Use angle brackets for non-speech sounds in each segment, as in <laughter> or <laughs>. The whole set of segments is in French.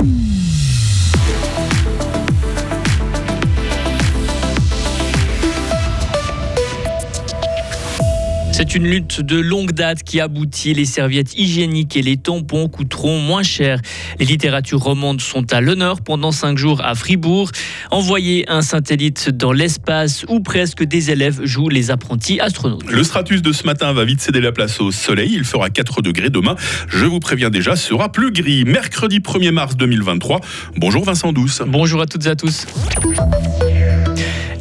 Mm. C'est une lutte de longue date qui aboutit. Les serviettes hygiéniques et les tampons coûteront moins cher. Les littératures romandes sont à l'honneur pendant cinq jours à Fribourg. Envoyer un satellite dans l'espace où presque des élèves jouent les apprentis astronautes. Le stratus de ce matin va vite céder la place au soleil. Il fera 4 degrés demain. Je vous préviens déjà, sera plus gris. Mercredi 1er mars 2023. Bonjour Vincent Douce. Bonjour à toutes et à tous.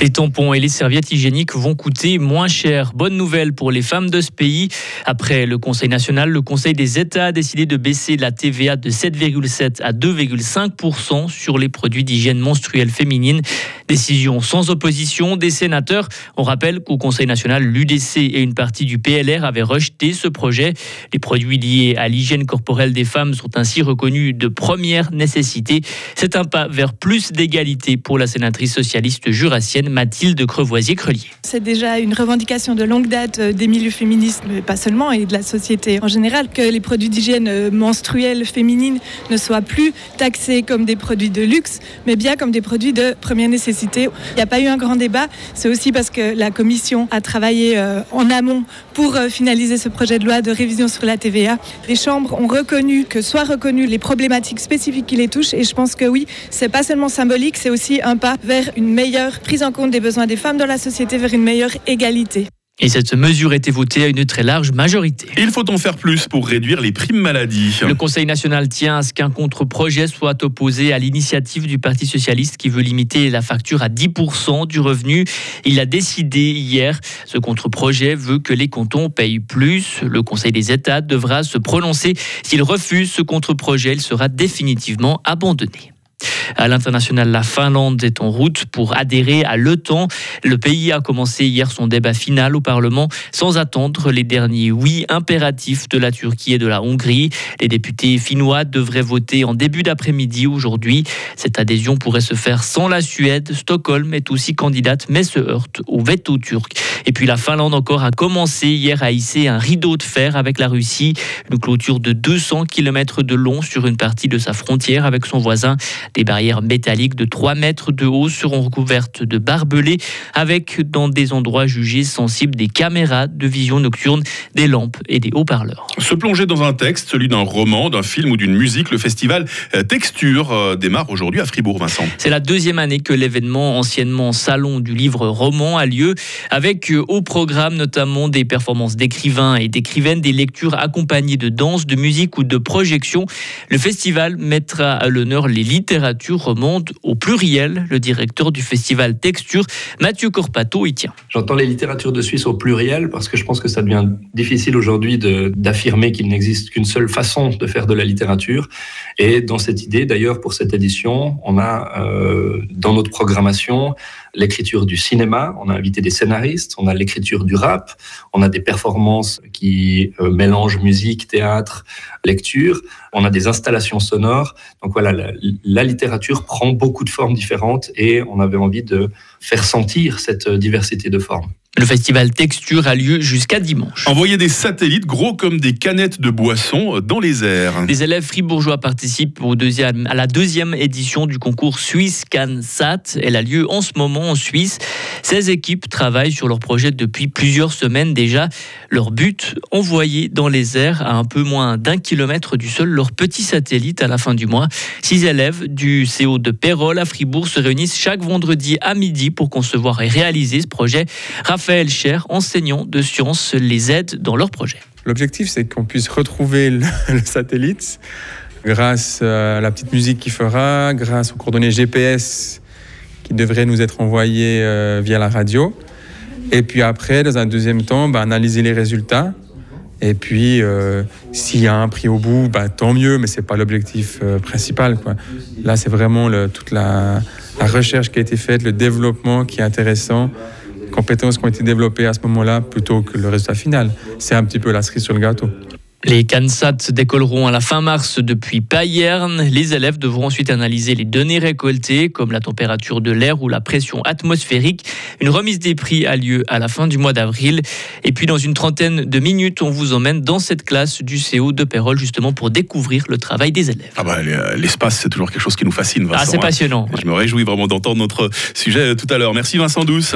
Les tampons et les serviettes hygiéniques vont coûter moins cher. Bonne nouvelle pour les femmes de ce pays. Après le Conseil national, le Conseil des États a décidé de baisser la TVA de 7,7 à 2,5% sur les produits d'hygiène menstruelle féminine. Décision sans opposition des sénateurs. On rappelle qu'au Conseil national, l'UDC et une partie du PLR avaient rejeté ce projet. Les produits liés à l'hygiène corporelle des femmes sont ainsi reconnus de première nécessité. C'est un pas vers plus d'égalité pour la sénatrice socialiste jurassienne Mathilde Crevoisier-Crelier. C'est déjà une revendication de longue date euh, des milieux féministes, mais pas seulement, et de la société en général, que les produits d'hygiène euh, menstruelle féminine ne soient plus taxés comme des produits de luxe, mais bien comme des produits de première nécessité. Il n'y a pas eu un grand débat, c'est aussi parce que la commission a travaillé euh, en amont pour finaliser ce projet de loi de révision sur la TVA. Les chambres ont reconnu que soient reconnues les problématiques spécifiques qui les touchent, et je pense que oui, c'est pas seulement symbolique, c'est aussi un pas vers une meilleure prise en compte des besoins des femmes dans la société vers une meilleure égalité. Et cette mesure a été votée à une très large majorité. Il faut en faire plus pour réduire les primes maladie. Le Conseil national tient à ce qu'un contre-projet soit opposé à l'initiative du Parti socialiste qui veut limiter la facture à 10% du revenu. Il a décidé hier. Ce contre-projet veut que les cantons payent plus. Le Conseil des États devra se prononcer. S'il refuse ce contre-projet, il sera définitivement abandonné. À l'international, la Finlande est en route pour adhérer à l'OTAN. Le pays a commencé hier son débat final au Parlement sans attendre les derniers oui impératifs de la Turquie et de la Hongrie. Les députés finnois devraient voter en début d'après-midi aujourd'hui. Cette adhésion pourrait se faire sans la Suède. Stockholm est aussi candidate mais se heurte au veto turc. Et puis la Finlande encore a commencé hier à hisser un rideau de fer avec la Russie, une clôture de 200 km de long sur une partie de sa frontière avec son voisin. Des barrières métalliques de 3 mètres de haut seront recouvertes de barbelés avec dans des endroits jugés sensibles des caméras de vision nocturne, des lampes et des haut-parleurs. Se plonger dans un texte, celui d'un roman, d'un film ou d'une musique, le festival Texture euh, démarre aujourd'hui à Fribourg, Vincent. C'est la deuxième année que l'événement, anciennement Salon du livre roman, a lieu avec euh, au programme notamment des performances d'écrivains et d'écrivaines, des lectures accompagnées de danse, de musique ou de projection. Le festival mettra à l'honneur les littératures remonte au pluriel. Le directeur du festival Texture, Mathieu Corpato, y tient. J'entends les littératures de Suisse au pluriel parce que je pense que ça devient difficile aujourd'hui d'affirmer qu'il n'existe qu'une seule façon de faire de la littérature. Et dans cette idée, d'ailleurs, pour cette édition, on a euh, dans notre programmation l'écriture du cinéma, on a invité des scénaristes, on a l'écriture du rap, on a des performances qui euh, mélangent musique, théâtre, lecture, on a des installations sonores. Donc voilà, la, la littérature prend beaucoup de formes différentes et on avait envie de faire sentir cette diversité de formes. Le festival Texture a lieu jusqu'à dimanche. Envoyer des satellites gros comme des canettes de boissons dans les airs. Les élèves fribourgeois participent au deuxième, à la deuxième édition du concours Suisse CanSat. Elle a lieu en ce moment en Suisse. 16 équipes travaillent sur leur projet depuis plusieurs semaines déjà. Leur but, envoyer dans les airs à un peu moins d'un kilomètre du sol leur petit satellite à la fin du mois. Six élèves du CO de Pérol à Fribourg se réunissent chaque vendredi à midi pour concevoir et réaliser ce projet. Raphaël Cher, enseignant de sciences, les aide dans leur projet. L'objectif, c'est qu'on puisse retrouver <laughs> le, satellite grâce à la petite musique qu'il fera, grâce aux coordonnées GPS qui devraient nous être envoyées euh, via la radio. Et puis après, dans un deuxième temps, bah, analyser les résultats. Et puis, euh, s'il y a un prix au bout, bah, tant mieux, mais ce n'est pas l'objectif euh, principal. Là, c'est vraiment toute la, recherche qui a été faite, le développement qui est intéressant compétences qui ont été développées à ce moment-là plutôt que le résultat final. C'est un petit peu la cerise sur le gâteau. Les CANSAT décolleront à la fin mars depuis Payerne. Les élèves devront ensuite analyser les données récoltées, comme la température de l'air ou la pression atmosphérique. Une remise des prix a lieu à la fin du mois d'avril. Et puis, dans une trentaine de minutes, on vous emmène dans cette classe du CO de Pérol, justement pour découvrir le travail des élèves. Ah bah, l'espace, c'est toujours quelque chose qui nous fascine, Vincent. Ah, c'est hein. passionnant. Je me réjouis vraiment d'entendre notre sujet tout à l'heure. Merci Vincent Douce.